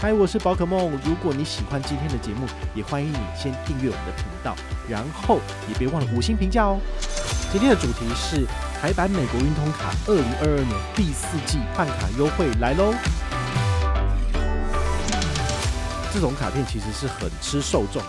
嗨，我是宝可梦。如果你喜欢今天的节目，也欢迎你先订阅我们的频道，然后也别忘了五星评价哦。今天的主题是台版美国运通卡二零二二年第四季办卡优惠来喽。这种卡片其实是很吃受众。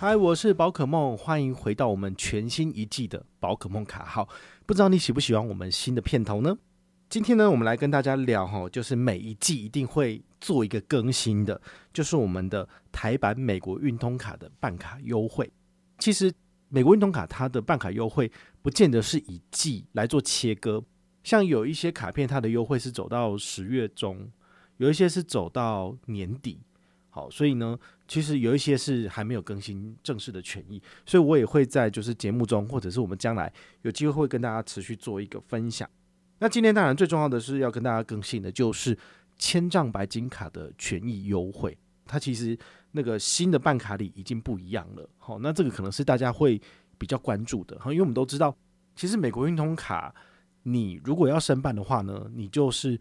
嗨，我是宝可梦，欢迎回到我们全新一季的宝可梦卡号。不知道你喜不喜欢我们新的片头呢？今天呢，我们来跟大家聊哈，就是每一季一定会做一个更新的，就是我们的台版美国运通卡的办卡优惠。其实美国运通卡它的办卡优惠不见得是以季来做切割，像有一些卡片它的优惠是走到十月中，有一些是走到年底。好，所以呢，其实有一些是还没有更新正式的权益，所以我也会在就是节目中，或者是我们将来有机会会跟大家持续做一个分享。那今天当然最重要的是要跟大家更新的就是千丈白金卡的权益优惠，它其实那个新的办卡礼已经不一样了。好，那这个可能是大家会比较关注的，哈，因为我们都知道，其实美国运通卡你如果要申办的话呢，你就是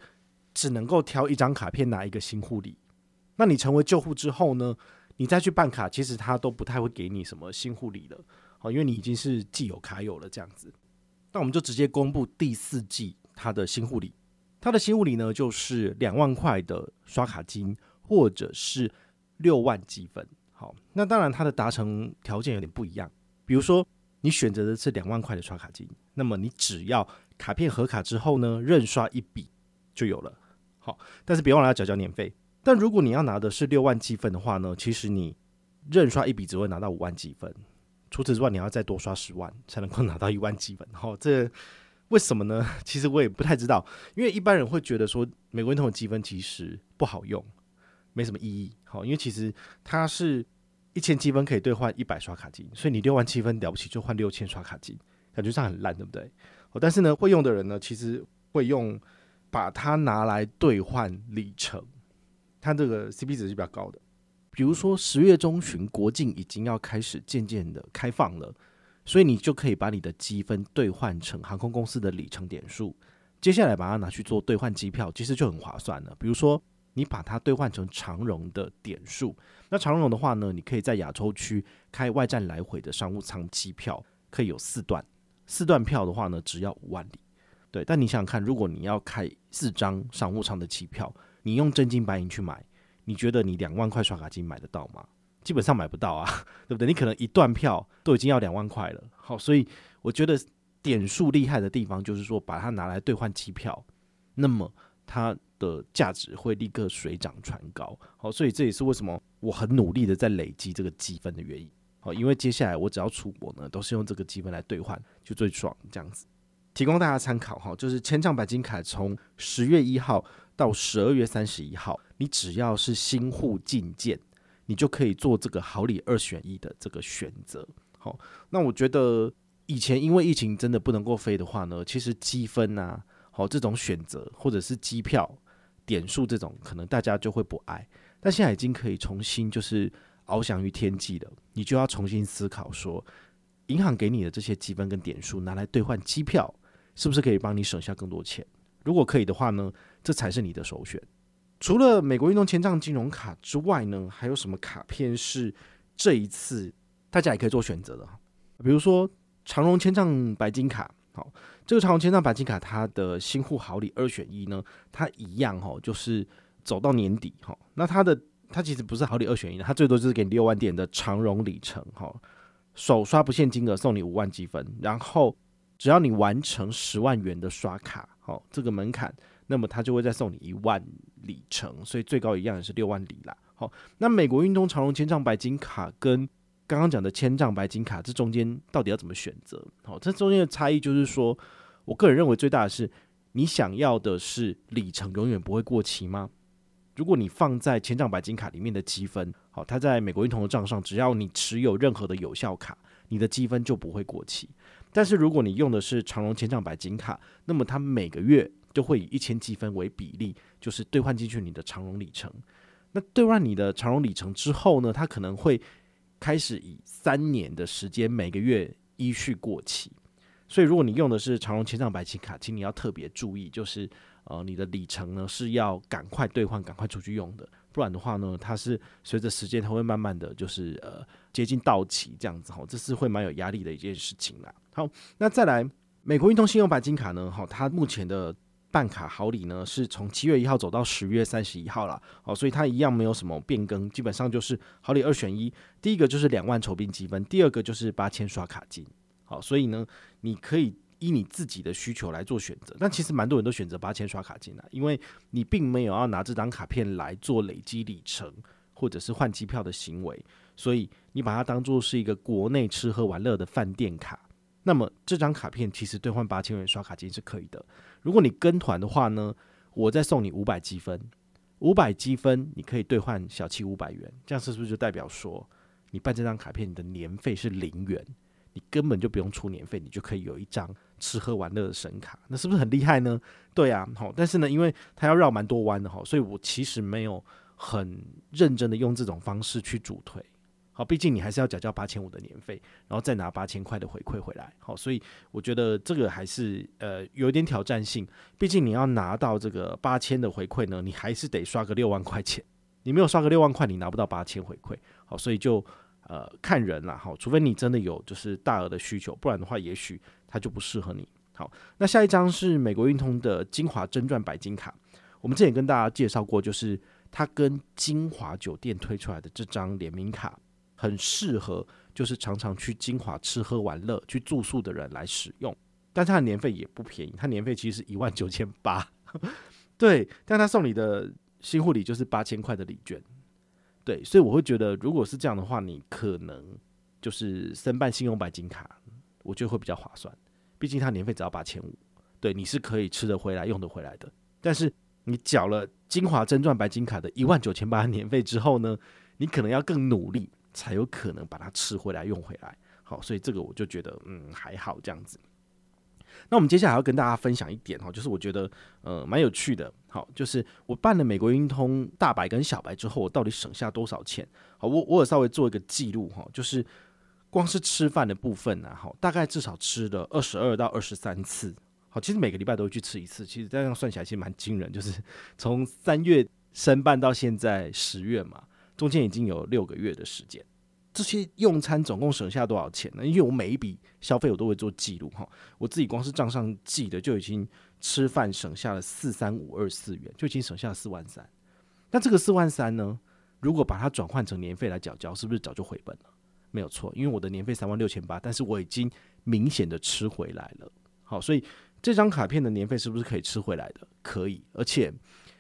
只能够挑一张卡片拿一个新护理。那你成为旧户之后呢，你再去办卡，其实他都不太会给你什么新护理了，好，因为你已经是既有卡友了这样子。那我们就直接公布第四季它的新护理，它的新护理呢就是两万块的刷卡金，或者是六万积分。好，那当然它的达成条件有点不一样，比如说你选择的是两万块的刷卡金，那么你只要卡片合卡之后呢，认刷一笔就有了。好，但是别忘了要缴交年费。但如果你要拿的是六万积分的话呢，其实你认刷一笔只会拿到五万积分，除此之外你要再多刷十万才能够拿到一万积分。好，这为什么呢？其实我也不太知道，因为一般人会觉得说美国运通的积分其实不好用，没什么意义。好，因为其实它是一千积分可以兑换一百刷卡金，所以你六万积分了不起就换六千刷卡金，感觉上很烂，对不对？哦但是呢，会用的人呢，其实会用把它拿来兑换里程。它这个 CP 值是比较高的，比如说十月中旬国境已经要开始渐渐的开放了，所以你就可以把你的积分兑换成航空公司的里程点数，接下来把它拿去做兑换机票，其实就很划算了。比如说你把它兑换成长荣的点数，那长荣的话呢，你可以在亚洲区开外站来回的商务舱机票，可以有四段，四段票的话呢，只要五万里。对，但你想想看，如果你要开四张商务舱的机票，你用真金白银去买，你觉得你两万块刷卡金买得到吗？基本上买不到啊，对不对？你可能一段票都已经要两万块了。好，所以我觉得点数厉害的地方就是说，把它拿来兑换机票，那么它的价值会立刻水涨船高。好，所以这也是为什么我很努力的在累积这个积分的原因。好，因为接下来我只要出国呢，都是用这个积分来兑换，就最爽这样子。提供大家参考哈，就是千丈白金卡从十月一号到十二月三十一号，你只要是新户进件，你就可以做这个好礼二选一的这个选择。好，那我觉得以前因为疫情真的不能够飞的话呢，其实积分啊，好这种选择或者是机票点数这种，可能大家就会不爱。但现在已经可以重新就是翱翔于天际了，你就要重新思考说，银行给你的这些积分跟点数拿来兑换机票。是不是可以帮你省下更多钱？如果可以的话呢，这才是你的首选。除了美国运动千账金融卡之外呢，还有什么卡片是这一次大家也可以做选择的？比如说长荣千账白金卡，好，这个长荣千账白金卡它的新户好礼二选一呢，它一样哈，就是走到年底哈。那它的它其实不是好礼二选一的，它最多就是给你六万点的长荣里程哈，首刷不限金额送你五万积分，然后。只要你完成十万元的刷卡，好，这个门槛，那么他就会再送你一万里程，所以最高一样也是六万里啦。好，那美国运通长荣千丈白金卡跟刚刚讲的千丈白金卡，这中间到底要怎么选择？好，这中间的差异就是说，我个人认为最大的是，你想要的是里程永远不会过期吗？如果你放在千丈白金卡里面的积分，好，它在美国运通的账上，只要你持有任何的有效卡，你的积分就不会过期。但是如果你用的是长荣千账白金卡，那么它每个月就会以一千积分为比例，就是兑换进去你的长荣里程。那兑换你的长荣里程之后呢，它可能会开始以三年的时间每个月依序过期。所以如果你用的是长荣千账白金卡，请你要特别注意，就是呃你的里程呢是要赶快兑换、赶快出去用的，不然的话呢，它是随着时间它会慢慢的就是呃接近到期这样子哈，这是会蛮有压力的一件事情啦。好，那再来美国运通信用白金卡呢，哈，它目前的。办卡好礼呢，是从七月一号走到十月三十一号了，好，所以它一样没有什么变更，基本上就是好礼二选一，第一个就是两万酬宾积分，第二个就是八千刷卡金，好，所以呢，你可以依你自己的需求来做选择，但其实蛮多人都选择八千刷卡金啊，因为你并没有要拿这张卡片来做累积里程或者是换机票的行为，所以你把它当做是一个国内吃喝玩乐的饭店卡。那么这张卡片其实兑换八千元刷卡金是可以的。如果你跟团的话呢，我再送你五百积分，五百积分你可以兑换小七五百元，这样是不是就代表说你办这张卡片你的年费是零元，你根本就不用出年费，你就可以有一张吃喝玩乐的神卡，那是不是很厉害呢？对啊，好，但是呢，因为它要绕蛮多弯的哈，所以我其实没有很认真的用这种方式去主推。好，毕竟你还是要缴交八千五的年费，然后再拿八千块的回馈回来。好，所以我觉得这个还是呃有一点挑战性。毕竟你要拿到这个八千的回馈呢，你还是得刷个六万块钱。你没有刷个六万块，你拿不到八千回馈。好，所以就呃看人啦。好，除非你真的有就是大额的需求，不然的话，也许它就不适合你。好，那下一张是美国运通的精华真传白金卡。我们之前跟大家介绍过，就是它跟晶华酒店推出来的这张联名卡。很适合，就是常常去金华吃喝玩乐、去住宿的人来使用，但它的年费也不便宜，它年费其实是一万九千八，对，但他送你的新护理就是八千块的礼券，对，所以我会觉得，如果是这样的话，你可能就是申办信用白金卡，我觉得会比较划算，毕竟它年费只要八千五，对，你是可以吃得回来、用得回来的，但是你缴了金华真传白金卡的一万九千八年费之后呢，你可能要更努力。才有可能把它吃回来用回来，好，所以这个我就觉得嗯还好这样子。那我们接下来要跟大家分享一点哈，就是我觉得呃蛮有趣的，好，就是我办了美国运通大白跟小白之后，我到底省下多少钱？好，我我有稍微做一个记录哈，就是光是吃饭的部分呢，好，大概至少吃了二十二到二十三次，好，其实每个礼拜都会去吃一次，其实这样算起来其实蛮惊人，就是从三月申办到现在十月嘛。中间已经有六个月的时间，这些用餐总共省下多少钱呢？因为我每一笔消费我都会做记录哈，我自己光是账上记的就已经吃饭省下了四三五二四元，就已经省下了四万三。那这个四万三呢，如果把它转换成年费来缴交，是不是早就回本了？没有错，因为我的年费三万六千八，但是我已经明显的吃回来了。好，所以这张卡片的年费是不是可以吃回来的？可以，而且。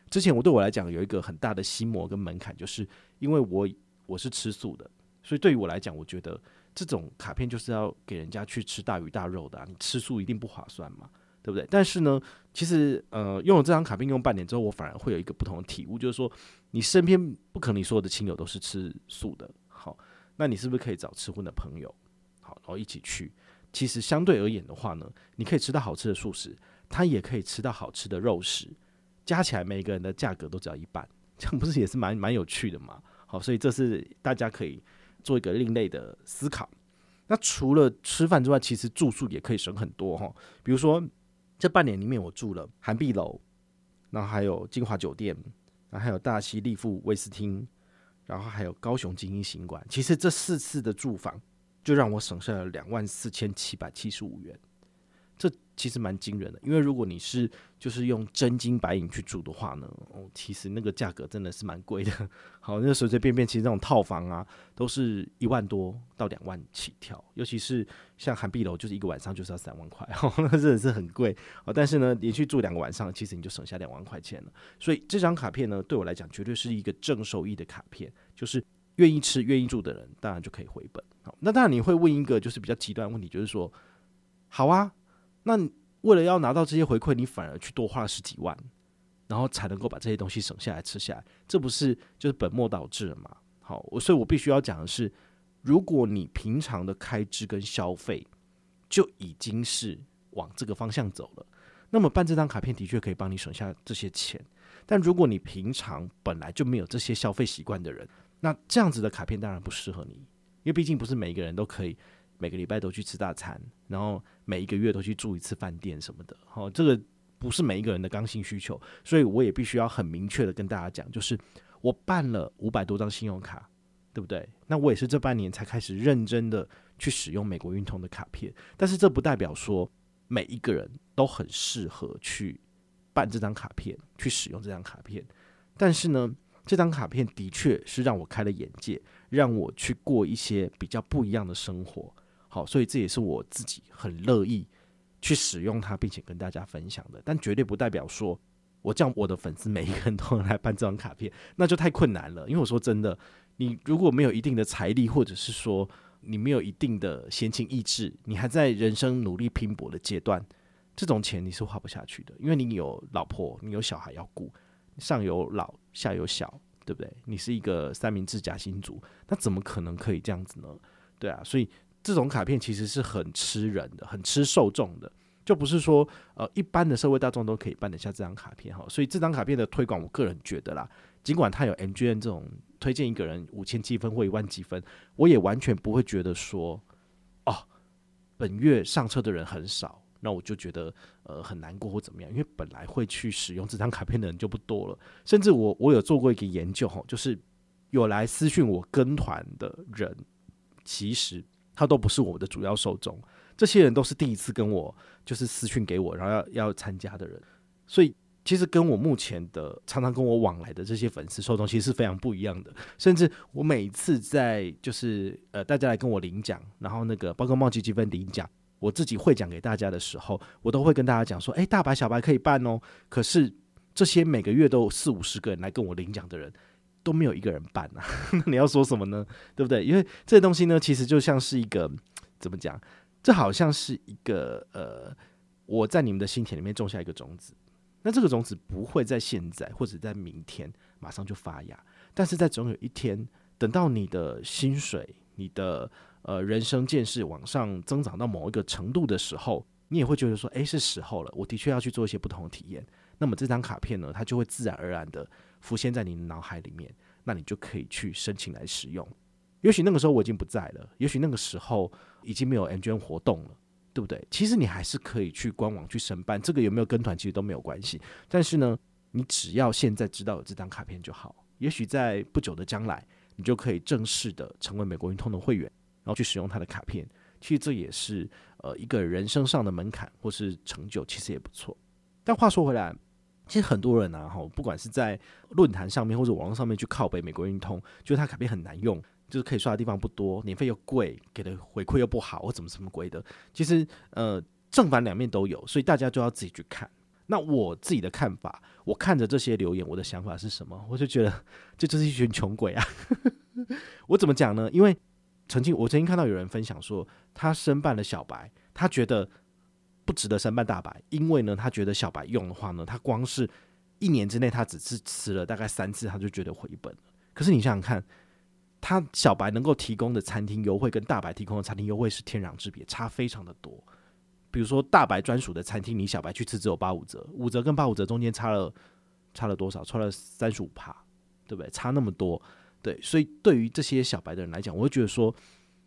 之前我对我来讲有一个很大的心魔跟门槛，就是因为我我是吃素的，所以对于我来讲，我觉得这种卡片就是要给人家去吃大鱼大肉的啊，你吃素一定不划算嘛，对不对？但是呢，其实呃，用了这张卡片用半年之后，我反而会有一个不同的体悟，就是说你身边不可能所有的亲友都是吃素的，好，那你是不是可以找吃荤的朋友，好，然后一起去？其实相对而言的话呢，你可以吃到好吃的素食，他也可以吃到好吃的肉食。加起来每一个人的价格都只要一半，这样不是也是蛮蛮有趣的嘛？好，所以这是大家可以做一个另类的思考。那除了吃饭之外，其实住宿也可以省很多哈。比如说这半年里面，我住了涵碧楼，然后还有金华酒店，然后还有大溪丽富威斯汀，然后还有高雄精英行馆。其实这四次的住房就让我省下了两万四千七百七十五元。这其实蛮惊人的，因为如果你是就是用真金白银去住的话呢，哦，其实那个价格真的是蛮贵的。好，那随随便便其实这种套房啊，都是一万多到两万起跳，尤其是像涵碧楼，就是一个晚上就是要三万块，哦，那真的是很贵。哦，但是呢，连续住两个晚上，其实你就省下两万块钱了。所以这张卡片呢，对我来讲绝对是一个正收益的卡片，就是愿意吃、愿意住的人，当然就可以回本。好，那当然你会问一个就是比较极端的问题，就是说，好啊。那为了要拿到这些回馈，你反而去多花了十几万，然后才能够把这些东西省下来吃下来，这不是就是本末倒置了吗？好，我所以，我必须要讲的是，如果你平常的开支跟消费就已经是往这个方向走了，那么办这张卡片的确可以帮你省下这些钱。但如果你平常本来就没有这些消费习惯的人，那这样子的卡片当然不适合你，因为毕竟不是每一个人都可以。每个礼拜都去吃大餐，然后每一个月都去住一次饭店什么的。好，这个不是每一个人的刚性需求，所以我也必须要很明确的跟大家讲，就是我办了五百多张信用卡，对不对？那我也是这半年才开始认真的去使用美国运通的卡片，但是这不代表说每一个人都很适合去办这张卡片，去使用这张卡片。但是呢，这张卡片的确是让我开了眼界，让我去过一些比较不一样的生活。好，所以这也是我自己很乐意去使用它，并且跟大家分享的。但绝对不代表说我叫我的粉丝每一个人都能来办这张卡片，那就太困难了。因为我说真的，你如果没有一定的财力，或者是说你没有一定的闲情逸致，你还在人生努力拼搏的阶段，这种钱你是花不下去的。因为你有老婆，你有小孩要顾。上有老下有小，对不对？你是一个三明治夹心族，那怎么可能可以这样子呢？对啊，所以这种卡片其实是很吃人的，很吃受众的，就不是说呃一般的社会大众都可以办得下这张卡片哈。所以这张卡片的推广，我个人觉得啦，尽管它有 MGN 这种推荐一个人五千积分或一万积分，我也完全不会觉得说哦，本月上车的人很少。那我就觉得呃很难过或怎么样，因为本来会去使用这张卡片的人就不多了。甚至我我有做过一个研究哈，就是有来私讯我跟团的人，其实他都不是我的主要受众。这些人都是第一次跟我就是私讯给我，然后要要参加的人。所以其实跟我目前的常常跟我往来的这些粉丝受众其实是非常不一样的。甚至我每一次在就是呃大家来跟我领奖，然后那个包括冒积积分领奖。我自己会讲给大家的时候，我都会跟大家讲说：“诶，大白小白可以办哦。”可是这些每个月都有四五十个人来跟我领奖的人，都没有一个人办啊！你要说什么呢？对不对？因为这东西呢，其实就像是一个怎么讲？这好像是一个呃，我在你们的心田里面种下一个种子，那这个种子不会在现在或者在明天马上就发芽，但是在总有一天，等到你的薪水、你的。呃，人生见识往上增长到某一个程度的时候，你也会觉得说，诶，是时候了，我的确要去做一些不同的体验。那么这张卡片呢，它就会自然而然的浮现在你的脑海里面，那你就可以去申请来使用。也许那个时候我已经不在了，也许那个时候已经没有 MGM 活动了，对不对？其实你还是可以去官网去申办，这个有没有跟团其实都没有关系。但是呢，你只要现在知道有这张卡片就好，也许在不久的将来，你就可以正式的成为美国运通的会员。然后去使用他的卡片，其实这也是呃一个人生上的门槛或是成就，其实也不错。但话说回来，其实很多人啊，哈，不管是在论坛上面或者网络上面去靠北美国运通，觉得他卡片很难用，就是可以刷的地方不多，年费又贵，给的回馈又不好，或怎么什么鬼的。其实呃正反两面都有，所以大家就要自己去看。那我自己的看法，我看着这些留言，我的想法是什么？我就觉得这就是一群穷鬼啊！我怎么讲呢？因为曾经我曾经看到有人分享说，他申办了小白，他觉得不值得申办大白，因为呢，他觉得小白用的话呢，他光是一年之内他只是吃了大概三次，他就觉得回本了。可是你想想看，他小白能够提供的餐厅优惠跟大白提供的餐厅优惠是天壤之别，差非常的多。比如说大白专属的餐厅，你小白去吃只有八五折，五折跟八五折中间差了差了多少？差了三十五趴，对不对？差那么多。对，所以对于这些小白的人来讲，我会觉得说，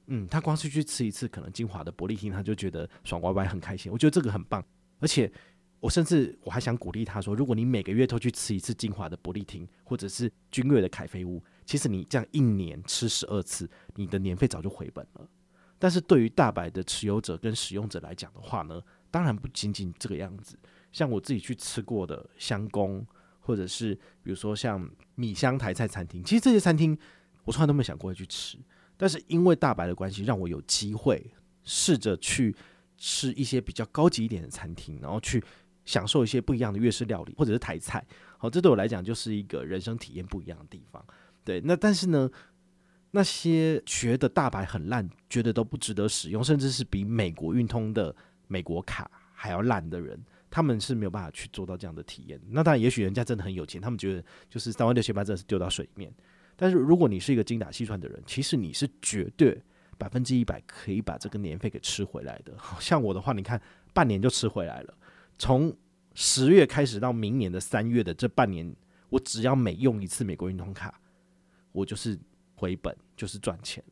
嗯，他光是去吃一次可能精华的伯利厅，他就觉得爽歪歪很开心。我觉得这个很棒，而且我甚至我还想鼓励他说，如果你每个月都去吃一次精华的伯利厅，或者是君悦的凯菲屋，其实你这样一年吃十二次，你的年费早就回本了。但是对于大白的持有者跟使用者来讲的话呢，当然不仅仅这个样子。像我自己去吃过的香宫。或者是比如说像米香台菜餐厅，其实这些餐厅我从来都没想过会去吃，但是因为大白的关系，让我有机会试着去吃一些比较高级一点的餐厅，然后去享受一些不一样的粤式料理或者是台菜。好，这对我来讲就是一个人生体验不一样的地方。对，那但是呢，那些觉得大白很烂，觉得都不值得使用，甚至是比美国运通的美国卡还要烂的人。他们是没有办法去做到这样的体验。那当然，也许人家真的很有钱，他们觉得就是三万六千八真的是丢到水里面。但是如果你是一个精打细算的人，其实你是绝对百分之一百可以把这个年费给吃回来的。像我的话，你看半年就吃回来了。从十月开始到明年的三月的这半年，我只要每用一次美国运通卡，我就是回本，就是赚钱。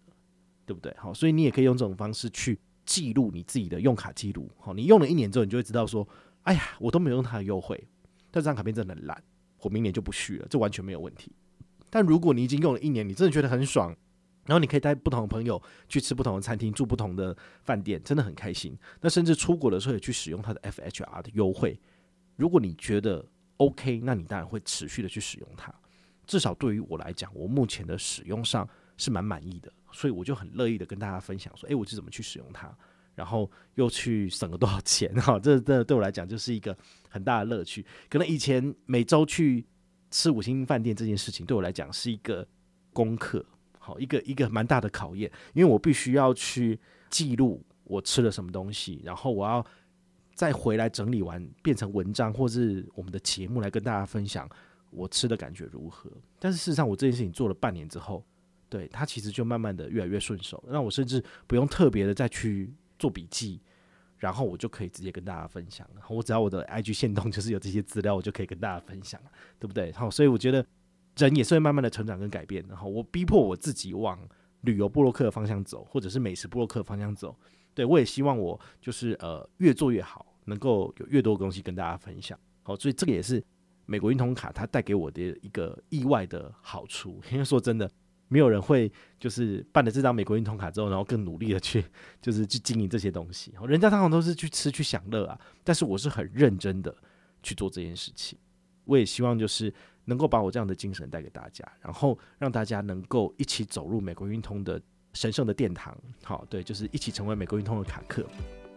对不对？好，所以你也可以用这种方式去记录你自己的用卡记录。好，你用了一年之后，你就会知道说，哎呀，我都没有用它的优惠，但这张卡片真的很烂，我明年就不续了，这完全没有问题。但如果你已经用了一年，你真的觉得很爽，然后你可以带不同的朋友去吃不同的餐厅，住不同的饭店，真的很开心。那甚至出国的时候也去使用它的 FHR 的优惠。如果你觉得 OK，那你当然会持续的去使用它。至少对于我来讲，我目前的使用上是蛮满意的，所以我就很乐意的跟大家分享说，诶，我是怎么去使用它，然后又去省了多少钱哈，这这对我来讲就是一个很大的乐趣。可能以前每周去吃五星饭店这件事情，对我来讲是一个功课，好，一个一个蛮大的考验，因为我必须要去记录我吃了什么东西，然后我要再回来整理完，变成文章或是我们的节目来跟大家分享。我吃的感觉如何？但是事实上，我这件事情做了半年之后，对它其实就慢慢的越来越顺手，让我甚至不用特别的再去做笔记，然后我就可以直接跟大家分享。我只要我的 IG 限动就是有这些资料，我就可以跟大家分享，对不对？好，所以我觉得人也是会慢慢的成长跟改变。然后我逼迫我自己往旅游布洛克的方向走，或者是美食布洛克的方向走。对，我也希望我就是呃越做越好，能够有越多的东西跟大家分享。好，所以这个也是。美国运通卡它带给我的一个意外的好处，因为说真的，没有人会就是办了这张美国运通卡之后，然后更努力的去 就是去经营这些东西。人家通常都是去吃去享乐啊，但是我是很认真的去做这件事情。我也希望就是能够把我这样的精神带给大家，然后让大家能够一起走入美国运通的神圣的殿堂。好，对，就是一起成为美国运通的卡客。